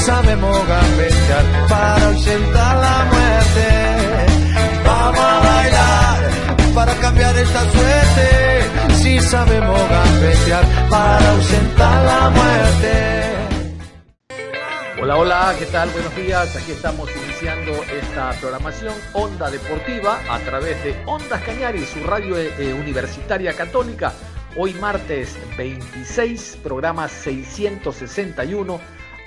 Sabemos gambetear para ausentar la muerte. Vamos a bailar para cambiar esta suerte. Si sabemos gambetear para ausentar la muerte. Hola, hola, ¿qué tal? Buenos días. Aquí estamos iniciando esta programación Onda Deportiva a través de Ondas Cañaris, su radio eh, universitaria católica. Hoy martes 26, programa 661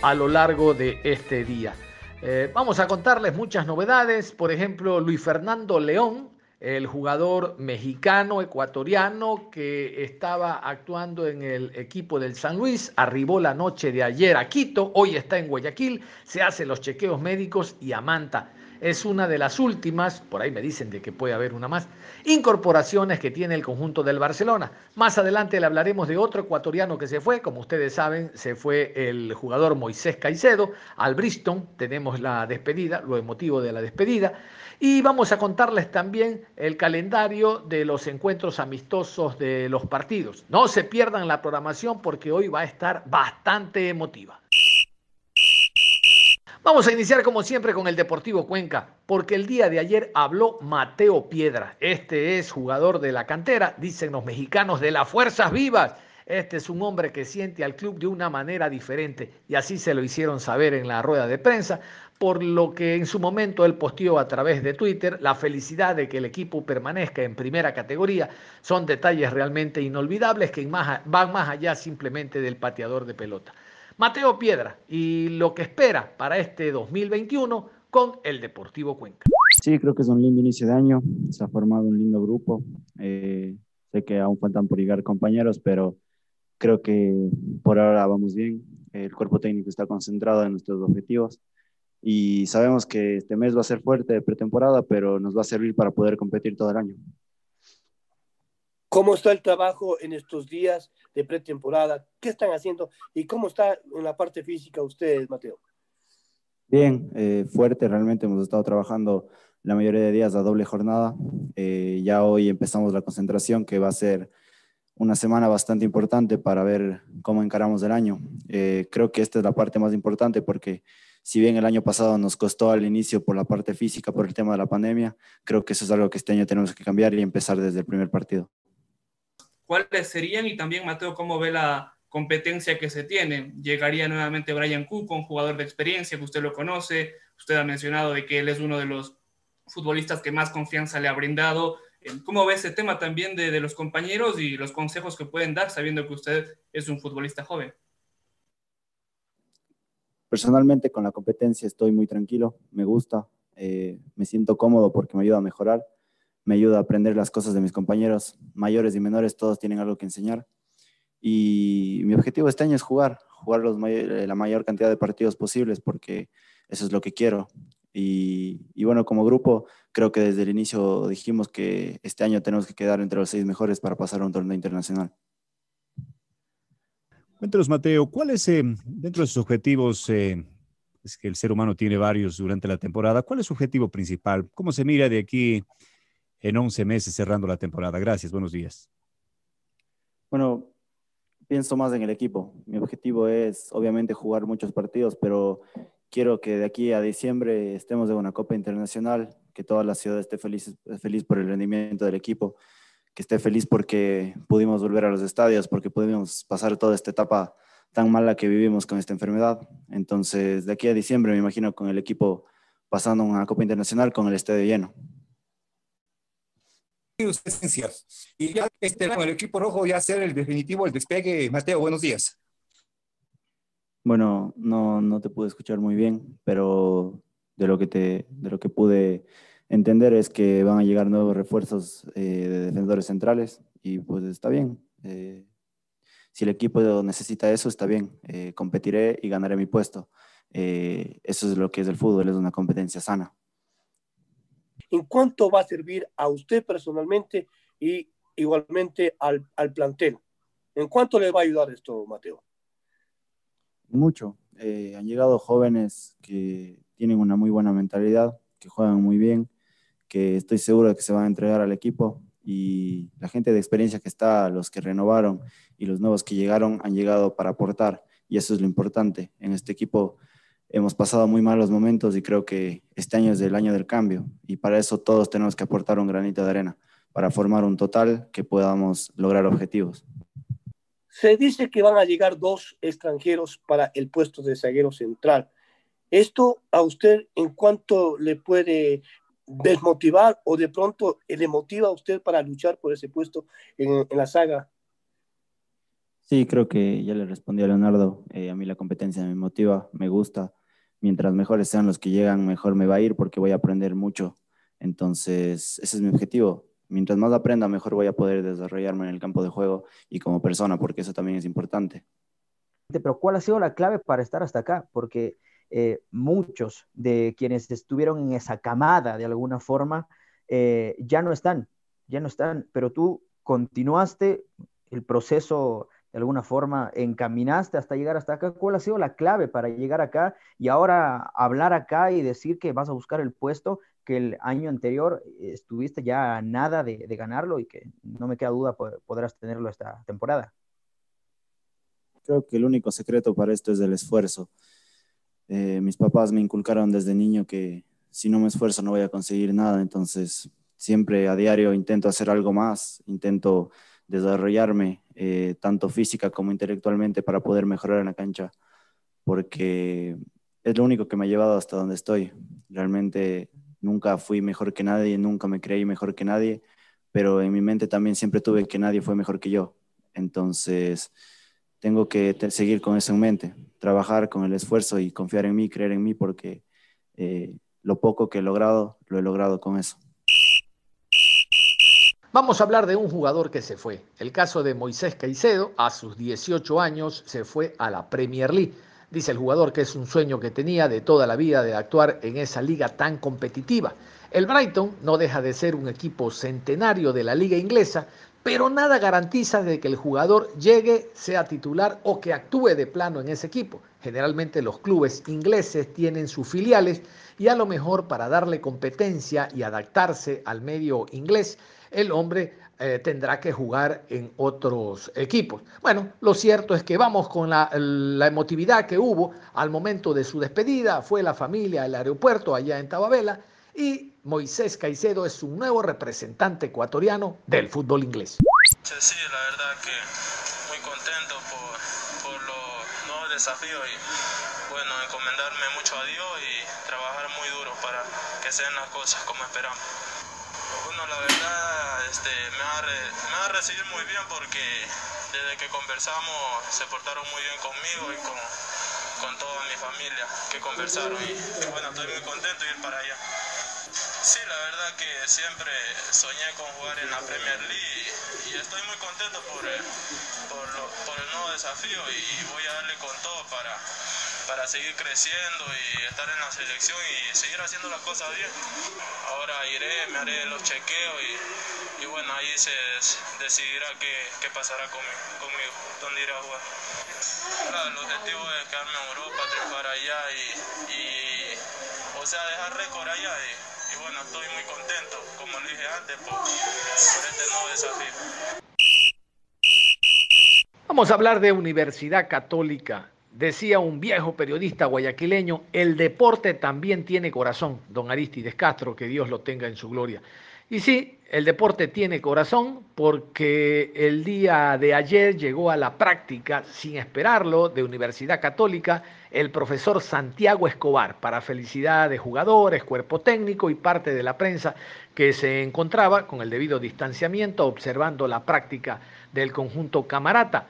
a lo largo de este día. Eh, vamos a contarles muchas novedades, por ejemplo, Luis Fernando León, el jugador mexicano ecuatoriano que estaba actuando en el equipo del San Luis, arribó la noche de ayer a Quito, hoy está en Guayaquil, se hacen los chequeos médicos y a Manta es una de las últimas, por ahí me dicen de que puede haber una más, incorporaciones que tiene el conjunto del Barcelona. Más adelante le hablaremos de otro ecuatoriano que se fue, como ustedes saben, se fue el jugador Moisés Caicedo, al Bristol tenemos la despedida, lo emotivo de la despedida, y vamos a contarles también el calendario de los encuentros amistosos de los partidos. No se pierdan la programación porque hoy va a estar bastante emotiva. Vamos a iniciar como siempre con el Deportivo Cuenca, porque el día de ayer habló Mateo Piedra. Este es jugador de la cantera, dicen los mexicanos, de las fuerzas vivas. Este es un hombre que siente al club de una manera diferente y así se lo hicieron saber en la rueda de prensa, por lo que en su momento él posteó a través de Twitter la felicidad de que el equipo permanezca en primera categoría. Son detalles realmente inolvidables que van más allá simplemente del pateador de pelota. Mateo Piedra y lo que espera para este 2021 con el Deportivo Cuenca. Sí, creo que es un lindo inicio de año, se ha formado un lindo grupo, eh, sé que aún faltan por llegar compañeros, pero creo que por ahora vamos bien, el cuerpo técnico está concentrado en nuestros objetivos y sabemos que este mes va a ser fuerte de pretemporada, pero nos va a servir para poder competir todo el año. ¿Cómo está el trabajo en estos días de pretemporada? ¿Qué están haciendo? ¿Y cómo está en la parte física ustedes, Mateo? Bien, eh, fuerte, realmente hemos estado trabajando la mayoría de días a doble jornada. Eh, ya hoy empezamos la concentración, que va a ser una semana bastante importante para ver cómo encaramos el año. Eh, creo que esta es la parte más importante porque si bien el año pasado nos costó al inicio por la parte física, por el tema de la pandemia, creo que eso es algo que este año tenemos que cambiar y empezar desde el primer partido cuáles serían y también Mateo, cómo ve la competencia que se tiene. Llegaría nuevamente Brian Cook, un jugador de experiencia que usted lo conoce, usted ha mencionado de que él es uno de los futbolistas que más confianza le ha brindado. Eh, ¿Cómo ve ese tema también de, de los compañeros y los consejos que pueden dar sabiendo que usted es un futbolista joven? Personalmente con la competencia estoy muy tranquilo, me gusta, eh, me siento cómodo porque me ayuda a mejorar me ayuda a aprender las cosas de mis compañeros, mayores y menores, todos tienen algo que enseñar. Y mi objetivo este año es jugar, jugar los eh, la mayor cantidad de partidos posibles, porque eso es lo que quiero. Y, y, bueno, como grupo, creo que desde el inicio dijimos que este año tenemos que quedar entre los seis mejores para pasar a un torneo internacional. Cuéntanos, Mateo, ¿cuáles eh, dentro de sus objetivos, eh, es que el ser humano tiene varios durante la temporada, cuál es su objetivo principal? ¿Cómo se mira de aquí en 11 meses cerrando la temporada. Gracias, buenos días. Bueno, pienso más en el equipo. Mi objetivo es obviamente jugar muchos partidos, pero quiero que de aquí a diciembre estemos en una Copa Internacional, que toda la ciudad esté feliz, feliz por el rendimiento del equipo, que esté feliz porque pudimos volver a los estadios, porque pudimos pasar toda esta etapa tan mala que vivimos con esta enfermedad. Entonces, de aquí a diciembre me imagino con el equipo pasando una Copa Internacional con el estadio lleno y ya este el equipo rojo ya hacer el definitivo, el despegue. Mateo, buenos días. Bueno, no, no te pude escuchar muy bien, pero de lo que, te, de lo que pude entender es que van a llegar nuevos refuerzos eh, de defensores centrales y pues está bien. Eh, si el equipo necesita eso, está bien. Eh, competiré y ganaré mi puesto. eso es lo que es el fútbol, es una competencia sana. ¿En cuánto va a servir a usted personalmente y igualmente al, plantel? ¿En cuánto le va a ayudar esto, Mateo? Mucho. han llegado jóvenes que tienen una muy buena mentalidad, que juegan muy bien, que estoy seguro de que se van a entregar al equipo y la gente de experiencia que está, los que renovaron y los nuevos que llegaron han llegado para aportar y eso es lo importante. En este equipo hemos pasado muy malos momentos y creo que este año es el año del cambio y para eso todos tenemos que aportar un granito de arena para formar un total que podamos lograr objetivos. Se dice que van a llegar dos extranjeros para el puesto de zaguero central. ¿Esto a usted en cuánto le puede desmotivar o de pronto le motiva a usted para luchar por ese puesto en, la saga? Sí, creo que ya le respondí a Leonardo. Eh, a mí la competencia me motiva, me gusta. Mientras mejores sean los que llegan, mejor me va a ir porque voy a aprender mucho. Entonces, ese es mi objetivo. Mientras más aprenda, mejor voy a poder desarrollarme en el campo de juego y como persona, porque eso también es importante. Pero ¿cuál ha sido la clave para estar hasta acá? Porque eh, muchos de quienes estuvieron en esa camada de alguna forma eh, ya no están, ya no están, pero tú continuaste el proceso de alguna forma, encaminaste hasta llegar hasta acá. ¿Cuál ha sido la clave para llegar acá y ahora hablar acá y decir que vas a buscar el puesto que el año anterior estuviste ya a nada de, ganarlo y que no me queda duda podrás tenerlo esta temporada? Creo que el único secreto para esto es el esfuerzo. Eh, mis papás me inculcaron desde niño que si no me esfuerzo no voy a conseguir nada, entonces siempre a diario intento hacer algo más, intento desarrollarme eh, tanto física como intelectualmente para poder mejorar en la cancha, porque es lo único que me ha llevado hasta donde estoy. Realmente nunca fui mejor que nadie, nunca me creí mejor que nadie, pero en mi mente también siempre tuve que nadie fue mejor que yo. Entonces, tengo que seguir con eso en mente, trabajar con el esfuerzo y confiar en mí, creer en mí, porque eh, lo poco que he logrado, lo he logrado con eso. Vamos a hablar de un jugador que se fue. El caso de Moisés Caicedo, a sus 18 años, se fue a la Premier League. Dice el jugador que es un sueño que tenía de toda la vida de actuar en esa liga tan competitiva. El Brighton no deja de ser un equipo centenario de la liga inglesa, pero nada garantiza de que el jugador llegue, sea titular o que actúe de plano en ese equipo. Generalmente los clubes ingleses tienen sus filiales y a lo mejor para darle competencia y adaptarse al medio inglés, el hombre eh, tendrá que jugar en otros equipos. Bueno, lo cierto es que vamos con la, emotividad que hubo al momento de su despedida, fue la familia al aeropuerto allá en Tababela y Moisés Caicedo es un nuevo representante ecuatoriano del fútbol inglés. Sí, la verdad que muy contento por, por los nuevos desafíos y bueno, encomendarme mucho a Dios y trabajar muy duro para que sean las cosas como esperamos. Bueno, la verdad este, me, va a recibir muy bien porque desde que conversamos se portaron muy bien conmigo y con, con toda mi familia que conversaron y, bueno, estoy muy contento de ir para allá. Sí, la verdad que siempre soñé con jugar en la Premier League y estoy muy contento por el, por, el nuevo desafío y voy a darle con todo para, para seguir creciendo y estar en la selección y seguir haciendo las cosas bien. Ahora iré, me haré los chequeos y, bueno, ahí se decidirá qué, qué pasará conmigo, conmigo, dónde iré a jugar. el objetivo es quedarme en Europa, triunfar allá y, y o sea, dejar récord allá. Y, y bueno, estoy muy contento, como le dije antes, por, este nuevo desafío. Vamos a hablar de Universidad Católica. Decía un viejo periodista guayaquileño, el deporte también tiene corazón, don Aristides Castro, que Dios lo tenga en su gloria. Y sí, el deporte tiene corazón porque el día de ayer llegó a la práctica, sin esperarlo, de Universidad Católica, el profesor Santiago Escobar, para felicidad de jugadores, cuerpo técnico y parte de la prensa que se encontraba con el debido distanciamiento observando la práctica del conjunto camarata.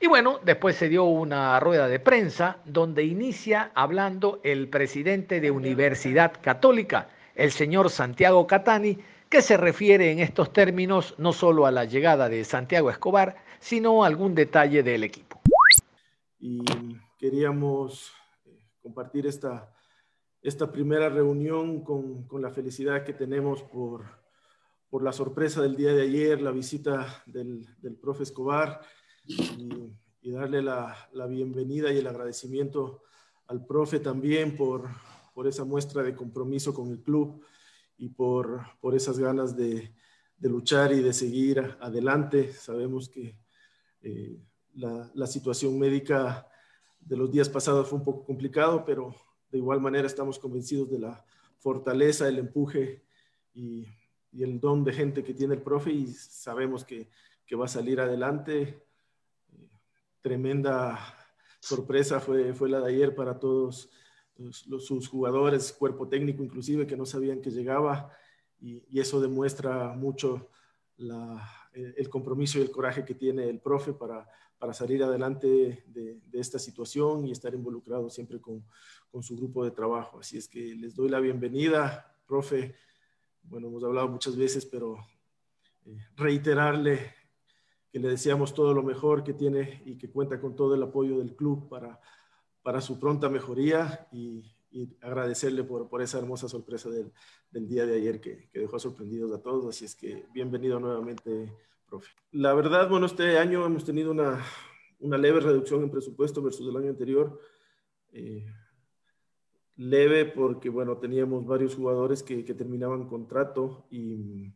Y bueno, después se dio una rueda de prensa donde inicia hablando el presidente de Universidad Católica, el señor Santiago Catani, que se refiere en estos términos no solo a la llegada de Santiago Escobar, sino a algún detalle del equipo. Y queríamos eh, compartir esta, esta primera reunión con, con la felicidad que tenemos por, por la sorpresa del día de ayer, la visita del, del profe Escobar y, darle la, la, bienvenida y el agradecimiento al profe también por, por esa muestra de compromiso con el club y por, por esas ganas de, de luchar y de seguir adelante. Sabemos que eh, la, la, situación médica de los días pasados fue un poco complicado, pero de igual manera estamos convencidos de la fortaleza, el empuje y, y el don de gente que tiene el profe y sabemos que, que va a salir adelante tremenda sorpresa fue, fue la de ayer para todos los, sus jugadores, cuerpo técnico inclusive, que no sabían que llegaba y, eso demuestra mucho la, el compromiso y el coraje que tiene el profe para, para salir adelante de, de, esta situación y estar involucrado siempre con, con, su grupo de trabajo. Así es que les doy la bienvenida, profe. Bueno, hemos hablado muchas veces, pero eh, reiterarle que le deseamos todo lo mejor que tiene y que cuenta con todo el apoyo del club para, para su pronta mejoría y, agradecerle por, por, esa hermosa sorpresa del, del día de ayer que, que, dejó sorprendidos a todos. Así es que bienvenido nuevamente, profe. La verdad, bueno, este año hemos tenido una, una leve reducción en presupuesto versus el año anterior. Eh, leve porque, bueno, teníamos varios jugadores que, que terminaban contrato y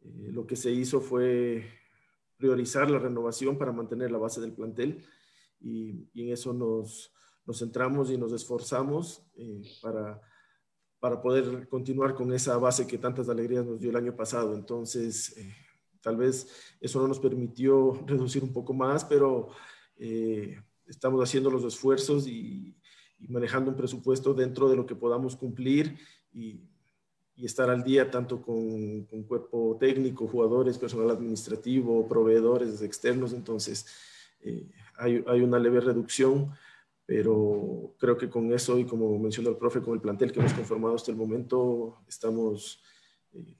eh, lo que se hizo fue priorizar la renovación para mantener la base del plantel y, en eso nos, nos, centramos y nos esforzamos eh, para, para poder continuar con esa base que tantas alegrías nos dio el año pasado. Entonces, eh, tal vez eso no nos permitió reducir un poco más, pero eh, estamos haciendo los esfuerzos y, y manejando un presupuesto dentro de lo que podamos cumplir y y estar al día tanto con, con, cuerpo técnico, jugadores, personal administrativo, proveedores externos. Entonces, eh, hay, hay, una leve reducción, pero creo que con eso y como mencionó el profe, con el plantel que hemos conformado hasta el momento, estamos eh,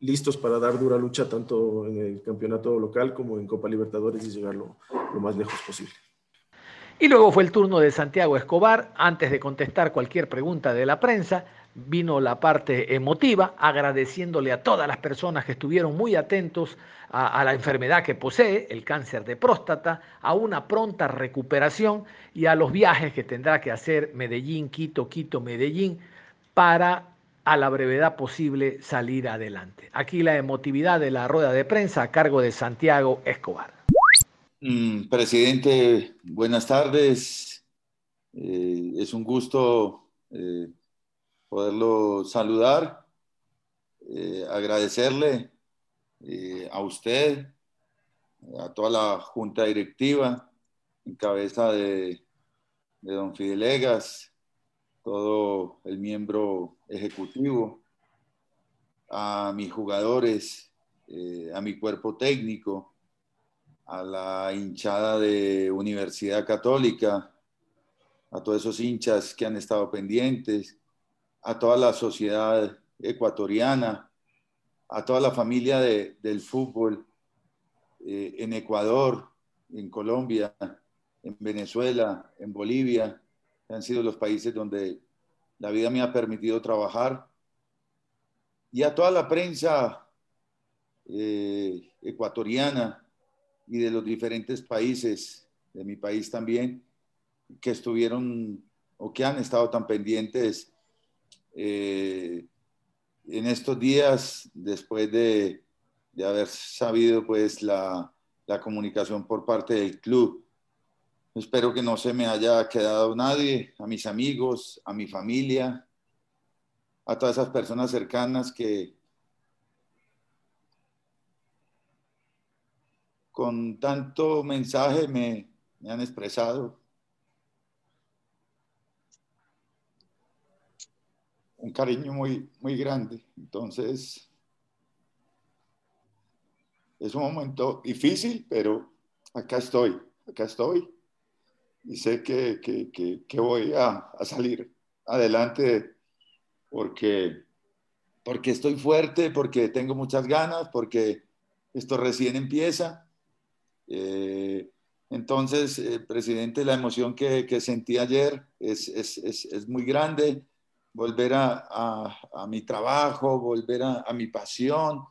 listos para dar dura lucha tanto en el campeonato local como en Copa Libertadores y llegar lo, lo más lejos posible. Y luego fue el turno de Santiago Escobar, antes de contestar cualquier pregunta de la prensa, vino la parte emotiva, agradeciéndole a todas las personas que estuvieron muy atentos a, la enfermedad que posee, el cáncer de próstata, a una pronta recuperación y a los viajes que tendrá que hacer Medellín, Quito, Quito, Medellín, para a la brevedad posible salir adelante. Aquí la emotividad de la rueda de prensa a cargo de Santiago Escobar. Mm, presidente, buenas tardes. Eh, es un gusto eh, poderlo saludar, eh, agradecerle eh, a usted, a toda la junta directiva, en cabeza de, de don Fidelegas, todo el miembro ejecutivo, a mis jugadores, eh, a mi cuerpo técnico, a la hinchada de Universidad Católica, a todos esos hinchas que han estado pendientes, a toda la sociedad ecuatoriana, a toda la familia de, del fútbol eh, en Ecuador, en Colombia, en Venezuela, en Bolivia, han sido los países donde la vida me ha permitido trabajar, y a toda la prensa eh, ecuatoriana y de los diferentes países, de mi país también, que estuvieron o que han estado tan pendientes eh, en estos días, después de, haber sabido pues la, comunicación por parte del club, espero que no se me haya quedado nadie, a mis amigos, a mi familia, a todas esas personas cercanas que con tanto mensaje me, me han expresado un cariño muy, muy grande. Entonces, es un momento difícil, pero acá estoy, acá estoy y sé que, que, que, voy a, a, salir adelante porque, porque estoy fuerte, porque tengo muchas ganas, porque esto recién empieza. Eh, entonces, eh, presidente, la emoción que, que sentí ayer es, es, es, es, muy grande. Volver a, a, mi trabajo, volver a, mi pasión,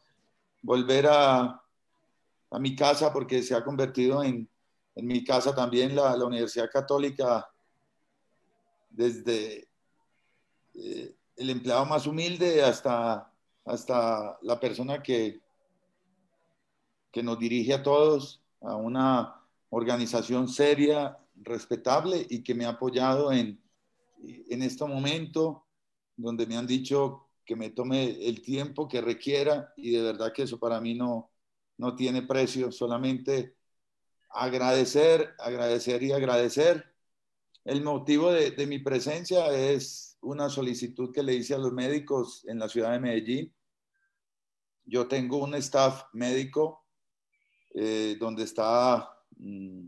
volver a, mi casa, porque se ha convertido en, en mi casa también la, la Universidad Católica, desde eh, el empleado más humilde hasta, hasta la persona que, que nos dirige a todos, a una organización seria, respetable y que me ha apoyado en, en este momento donde me han dicho que me tome el tiempo que requiera y de verdad que eso para mí no, no tiene precio, solamente agradecer, agradecer y agradecer. El motivo de, de mi presencia es una solicitud que le hice a los médicos en la ciudad de Medellín. Yo tengo un staff médico eh, donde está Mm,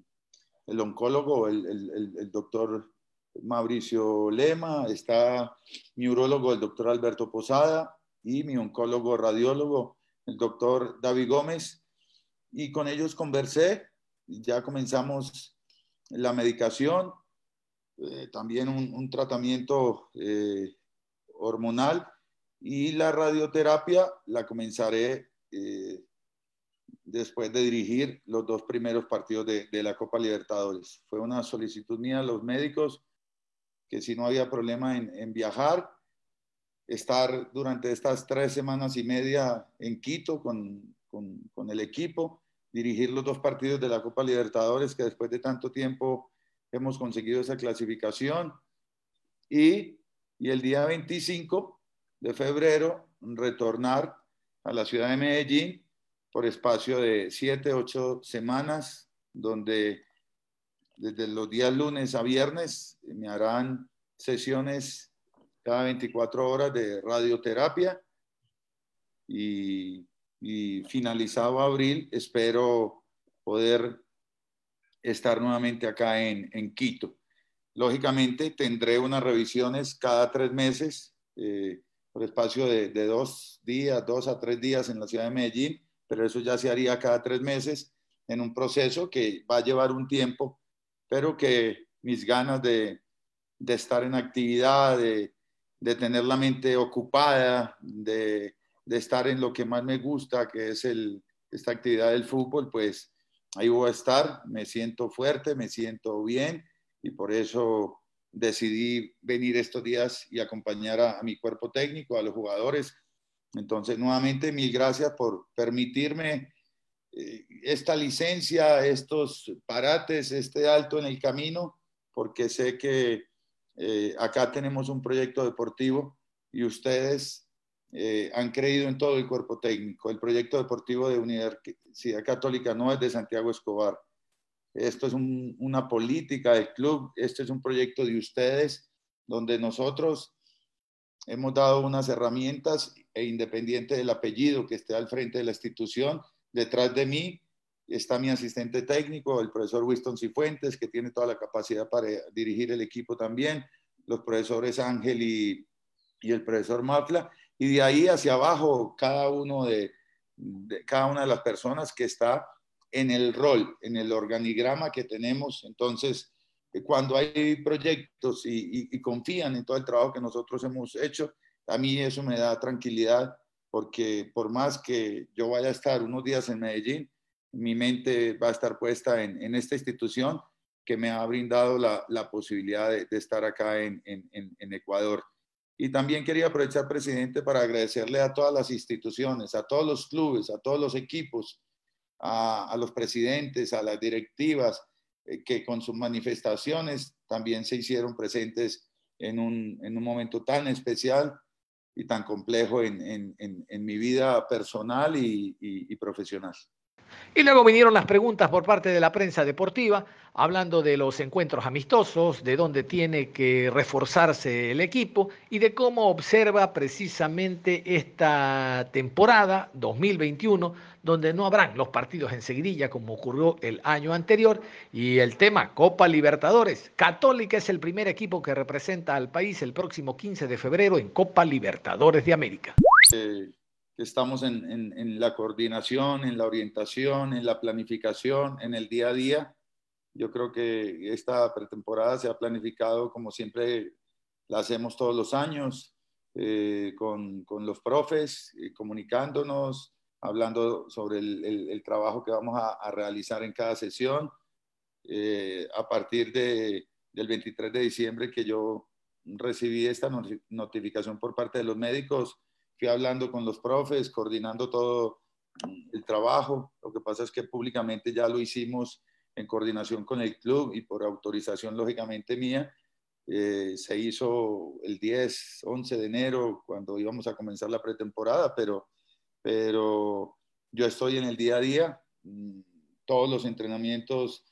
el oncólogo, el, el, el, doctor Mauricio Lema, está mi urólogo, el doctor Alberto Posada, y mi oncólogo radiólogo, el doctor David Gómez. Y con ellos conversé, ya comenzamos la medicación, eh, también un, tratamiento eh, hormonal y la radioterapia la comenzaré eh, después de dirigir los dos primeros partidos de, la Copa Libertadores. Fue una solicitud mía a los médicos que si no había problema en, viajar, estar durante estas tres semanas y media en Quito con, el equipo, dirigir los dos partidos de la Copa Libertadores, que después de tanto tiempo hemos conseguido esa clasificación. Y, y el día 25 de febrero retornar a la ciudad de Medellín por espacio de siete, ocho semanas, donde desde los días lunes a viernes me harán sesiones cada 24 horas de radioterapia y, finalizado abril espero poder estar nuevamente acá en, en Quito. Lógicamente tendré unas revisiones cada tres meses eh, por espacio de, de dos días, dos a tres días en la ciudad de Medellín pero eso ya se haría cada tres meses en un proceso que va a llevar un tiempo, pero que mis ganas de, de estar en actividad, de, de, tener la mente ocupada, de, de, estar en lo que más me gusta, que es el, esta actividad del fútbol, pues ahí voy a estar, me siento fuerte, me siento bien y por eso decidí venir estos días y acompañar a, a mi cuerpo técnico, a los jugadores, entonces, nuevamente, mil gracias por permitirme esta licencia, estos parates, este alto en el camino, porque sé que eh, acá tenemos un proyecto deportivo y ustedes eh, han creído en todo el cuerpo técnico. El proyecto deportivo de Universidad Católica no es de Santiago Escobar. Esto es una política del club, este es un proyecto de ustedes, donde nosotros hemos dado unas herramientas e independiente del apellido que esté al frente de la institución, detrás de mí está mi asistente técnico, el profesor Winston Cifuentes, que tiene toda la capacidad para dirigir el equipo también, los profesores Ángel y, y el profesor Mafla, y de ahí hacia abajo cada uno de, cada una de las personas que está en el rol, en el organigrama que tenemos. Entonces, cuando hay proyectos y, confían en todo el trabajo que nosotros hemos hecho, a mí eso me da tranquilidad porque por más que yo vaya a estar unos días en Medellín, mi mente va a estar puesta en, esta institución que me ha brindado la, posibilidad de, estar acá en, Ecuador. Y también quería aprovechar, presidente, para agradecerle a todas las instituciones, a todos los clubes, a todos los equipos, a los presidentes, a las directivas, eh, que con sus manifestaciones también se hicieron presentes en un, en un momento tan especial y tan complejo en, en, en mi vida personal y, y, y, profesional. Y luego vinieron las preguntas por parte de la prensa deportiva, hablando de los encuentros amistosos, de dónde tiene que reforzarse el equipo y de cómo observa precisamente esta temporada 2021, donde no habrán los partidos en seguidilla como ocurrió el año anterior. Y el tema Copa Libertadores. Católica es el primer equipo que representa al país el próximo 15 de febrero en Copa Libertadores de América. Eh, estamos en, en, la coordinación, en la orientación, en la planificación, en el día a día. Yo creo que esta pretemporada se ha planificado como siempre la hacemos todos los años, eh, con, con, los profes, eh, comunicándonos, hablando sobre el, el, trabajo que vamos a, a realizar en cada sesión. Eh, a partir de, del 23 de diciembre que yo recibí esta notificación por parte de los médicos, fui hablando con los profes, coordinando todo el trabajo. Lo que pasa es que públicamente ya lo hicimos en coordinación con el club y por autorización lógicamente mía. Eh, se hizo el 10, 11 de enero cuando íbamos a comenzar la pretemporada, pero, pero yo estoy en el día a día. Mm, todos los entrenamientos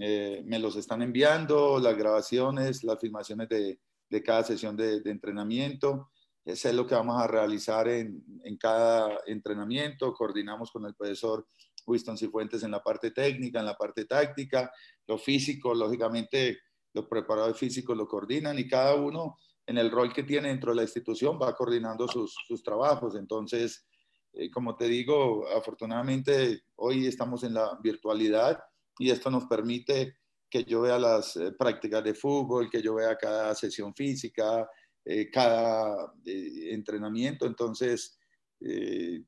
eh, me los están enviando, las grabaciones, las filmaciones de, de cada sesión de, de entrenamiento. Eso es lo que vamos a realizar en, en, cada entrenamiento. Coordinamos con el profesor Winston Cifuentes en la parte técnica, en la parte táctica, lo físico, lógicamente los preparadores físicos lo coordinan y cada uno en el rol que tiene dentro de la institución va coordinando sus, sus trabajos. Entonces, eh, como te digo, afortunadamente hoy estamos en la virtualidad y esto nos permite que yo vea las eh, prácticas de fútbol, que yo vea cada sesión física, eh, cada eh, entrenamiento, entonces eh,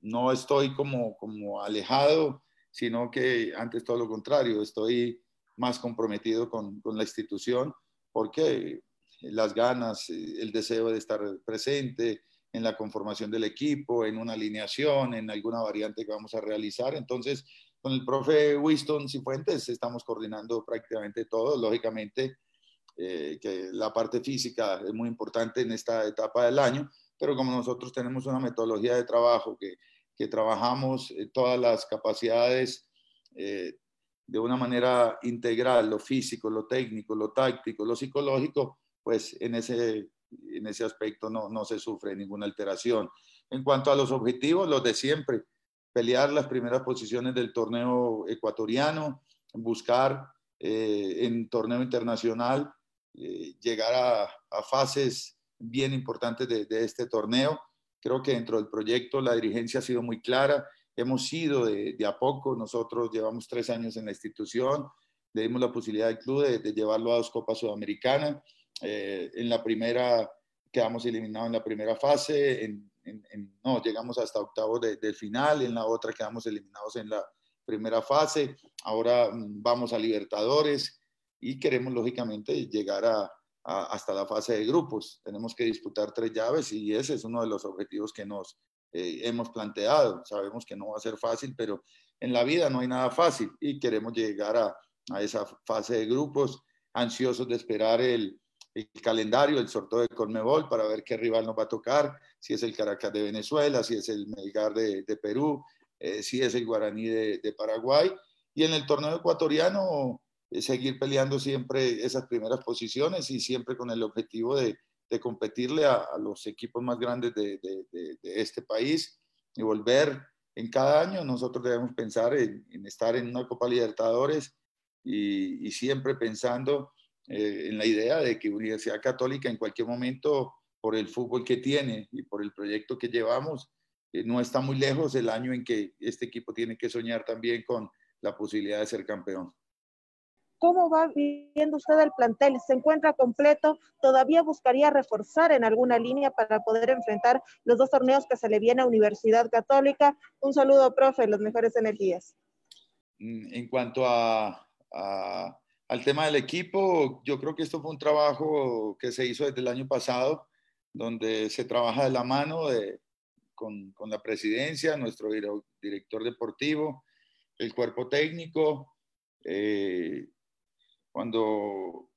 no estoy como, como alejado, sino que antes todo lo contrario, estoy más comprometido con, con la institución porque las ganas, el deseo de estar presente en la conformación del equipo, en una alineación, en alguna variante que vamos a realizar. Entonces, con el profe Winston Cifuentes estamos coordinando prácticamente todo. Lógicamente, eh, que la parte física es muy importante en esta etapa del año, pero como nosotros tenemos una metodología de trabajo que, que trabajamos eh, todas las capacidades eh, de una manera integral, lo físico, lo técnico, lo táctico, lo psicológico, pues en ese, en ese aspecto no, no se sufre ninguna alteración. En cuanto a los objetivos, los de siempre, pelear las primeras posiciones del torneo ecuatoriano, buscar en torneo internacional eh, llegar a, fases bien importantes de, este torneo. Creo que dentro del proyecto la dirigencia ha sido muy clara. Hemos ido de, a poco, nosotros llevamos tres años en la institución, le dimos la posibilidad al club de, llevarlo a dos Copas Sudamericanas. Eh, en la primera quedamos eliminados en la primera fase, en, no, llegamos hasta octavos del final, en la otra quedamos eliminados en la primera fase, ahora mm, vamos a Libertadores, y queremos lógicamente llegar a, hasta la fase de grupos. Tenemos que disputar tres llaves y ese es uno de los objetivos que nos eh, hemos planteado. Sabemos que no va a ser fácil, pero en la vida no hay nada fácil y queremos llegar a, a esa fase de grupos, ansiosos de esperar el, el, calendario, el sorteo de Conmebol para ver qué rival nos va a tocar, si es el Caracas de Venezuela, si es el Melgar de, de Perú, eh, si es el Guaraní de, de Paraguay. Y en el torneo ecuatoriano seguir peleando siempre esas primeras posiciones y siempre con el objetivo de, competirle a, los equipos más grandes de, este país y volver en cada año. Nosotros debemos pensar en, estar en una Copa Libertadores y, y siempre pensando eh, en la idea de que Universidad Católica en cualquier momento, por el fútbol que tiene y por el proyecto que llevamos, eh, no está muy lejos el año en que este equipo tiene que soñar también con la posibilidad de ser campeón. ¿Cómo va viendo usted el plantel? ¿Se encuentra completo? ¿Todavía buscaría reforzar en alguna línea para poder enfrentar los dos torneos que se le viene a Universidad Católica? Un saludo, profe, las mejores energías. Mm, en cuanto a, al tema del equipo, yo creo que esto fue un trabajo que se hizo desde el año pasado, donde se trabaja de la mano de, con, con la presidencia, nuestro director deportivo, el cuerpo técnico, eh, cuando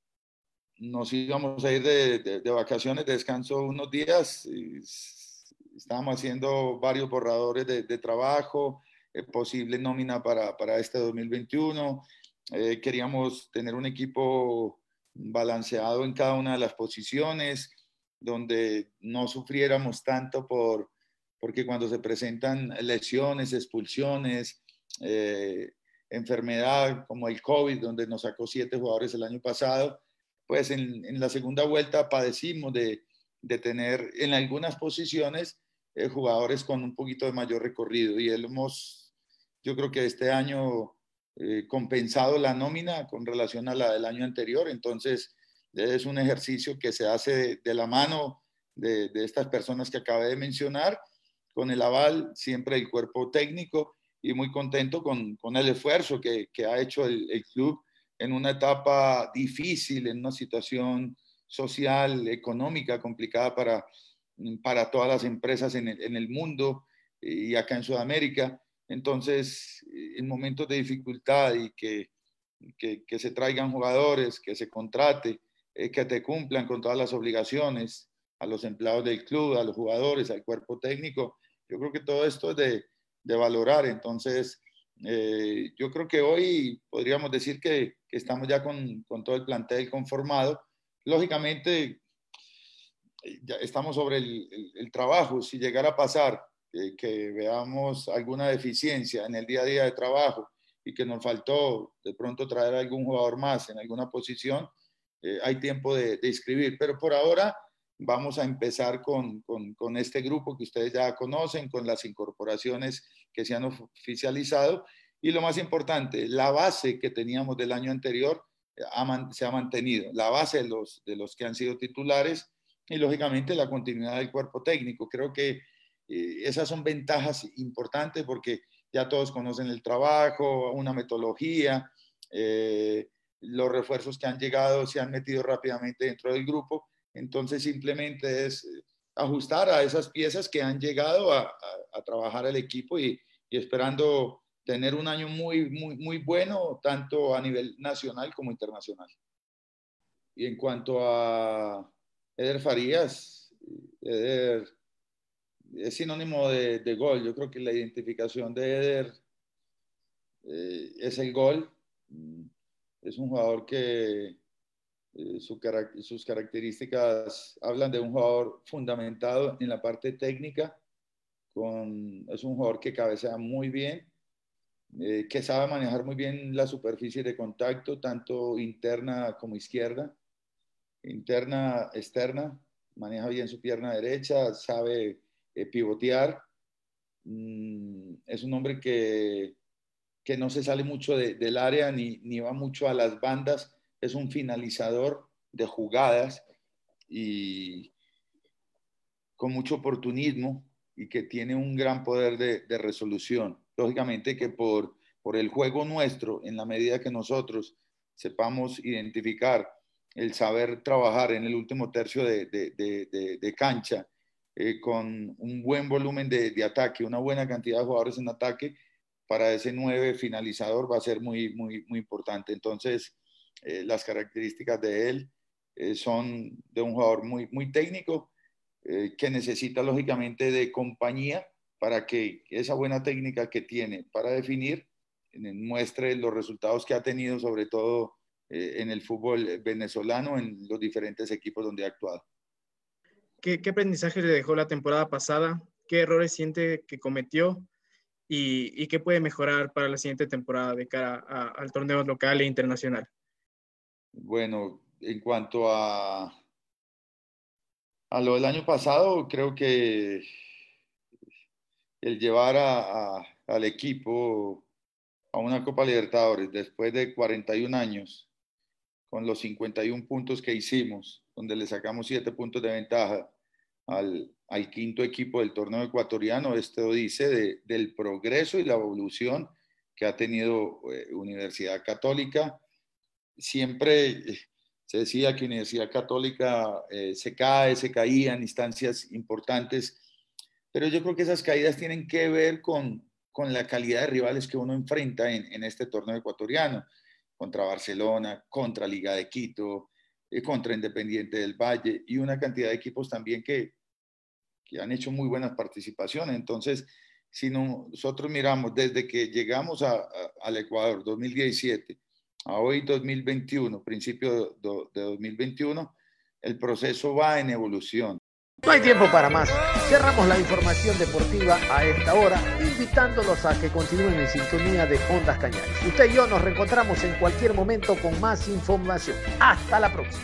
nos íbamos a ir de, vacaciones, de descanso unos días, estábamos haciendo varios borradores de, trabajo, posible nómina para, para este 2021. queríamos tener un equipo balanceado en cada una de las posiciones, donde no sufriéramos tanto por, porque cuando se presentan lesiones, expulsiones, eh, enfermedad como el COVID, donde nos sacó siete jugadores el año pasado, pues en, la segunda vuelta padecimos de, de, tener en algunas posiciones eh, jugadores con un poquito de mayor recorrido y hemos, yo creo que este año eh, compensado la nómina con relación a la del año anterior, entonces es un ejercicio que se hace de, la mano de, de, estas personas que acabé de mencionar, con el aval siempre del cuerpo técnico y muy contento con, con el esfuerzo que, que ha hecho el, el, club en una etapa difícil, en una situación social, económica complicada para, para todas las empresas en el, en el mundo y acá en Sudamérica. Entonces, en momentos de dificultad y que, que, que se traigan jugadores, que se contrate, eh, que te cumplan con todas las obligaciones a los empleados del club, a los jugadores, al cuerpo técnico. Yo creo que todo esto es de, de valorar. Entonces, eh, yo creo que hoy podríamos decir que, que estamos ya con, con, todo el plantel conformado. Lógicamente, ya estamos sobre el, trabajo. Si llegara a pasar eh, que veamos alguna deficiencia en el día a día de trabajo y que nos faltó de pronto traer algún jugador más en alguna posición, eh, hay tiempo de, de, inscribir. Pero por ahora vamos a empezar con, con, este grupo que ustedes ya conocen, con las incorporaciones que se han oficializado. Y lo más importante, la base que teníamos del año anterior eh, se ha mantenido, la base de los, de los que han sido titulares y lógicamente la continuidad del cuerpo técnico. Creo que eh, esas son ventajas importantes porque ya todos conocen el trabajo, una metodología, eh, los refuerzos que han llegado se han metido rápidamente dentro del grupo, entonces simplemente es eh, ajustar a esas piezas que han llegado a, trabajar el equipo y, esperando tener un año muy, muy, muy bueno, tanto a nivel nacional como internacional. Y en cuanto a Eder Farías, Eder es sinónimo de, gol. Yo creo que la identificación de Eder eh, es el gol. Es un jugador que eh, su, sus características hablan de un jugador fundamentado en la parte técnica. Con, es un jugador que cabecea muy bien, eh, que sabe manejar muy bien la superficie de contacto, tanto interna como izquierda, interna, externa, maneja bien su pierna derecha, sabe eh, pivotear. Mm, es un hombre que, que, no se sale mucho de, del área ni, ni, va mucho a las bandas. Es un finalizador de jugadas y con mucho oportunismo y que tiene un gran poder de, resolución. Lógicamente que por, por el juego nuestro, en la medida que nosotros sepamos identificar el saber trabajar en el último tercio de, de, cancha eh, con un buen volumen de, ataque, una buena cantidad de jugadores en ataque, para ese nueve finalizador va a ser muy, muy, muy importante. Entonces, eh, las características de él eh, son de un jugador muy, muy técnico, eh, que necesita lógicamente de compañía para que esa buena técnica que tiene para definir muestre los resultados que ha tenido, sobre todo en el fútbol venezolano, en los diferentes equipos donde ha actuado. ¿Qué, ¿Qué, aprendizaje le dejó la temporada pasada? ¿Qué errores siente que cometió? ¿Y, qué puede mejorar para la siguiente temporada de cara a, al torneo local e internacional? Bueno, en cuanto a, lo del año pasado, creo que el llevar a, al equipo a una Copa Libertadores después de 41 años, con los 51 puntos que hicimos, donde le sacamos 7 puntos de ventaja al, al, quinto equipo del torneo ecuatoriano. Esto dice de, del progreso y la evolución que ha tenido eh, Universidad Católica. Siempre eh, se decía que Universidad Católica eh, se cae, se caía en instancias importantes, pero yo creo que esas caídas tienen que ver con, con la calidad de rivales que uno enfrenta en, en este torneo ecuatoriano, contra Barcelona, contra Liga de Quito, eh, contra Independiente del Valle y una cantidad de equipos también que, que han hecho muy buenas participaciones. Entonces, si nosotros miramos desde que llegamos al Ecuador 2017 a hoy 2021, principio de 2021, el proceso va en evolución. No hay tiempo para más. Cerramos la información deportiva a esta hora, invitándolos a que continúen en sintonía de Ondas Cañares. Usted y yo nos reencontramos en cualquier momento con más información. Hasta la próxima.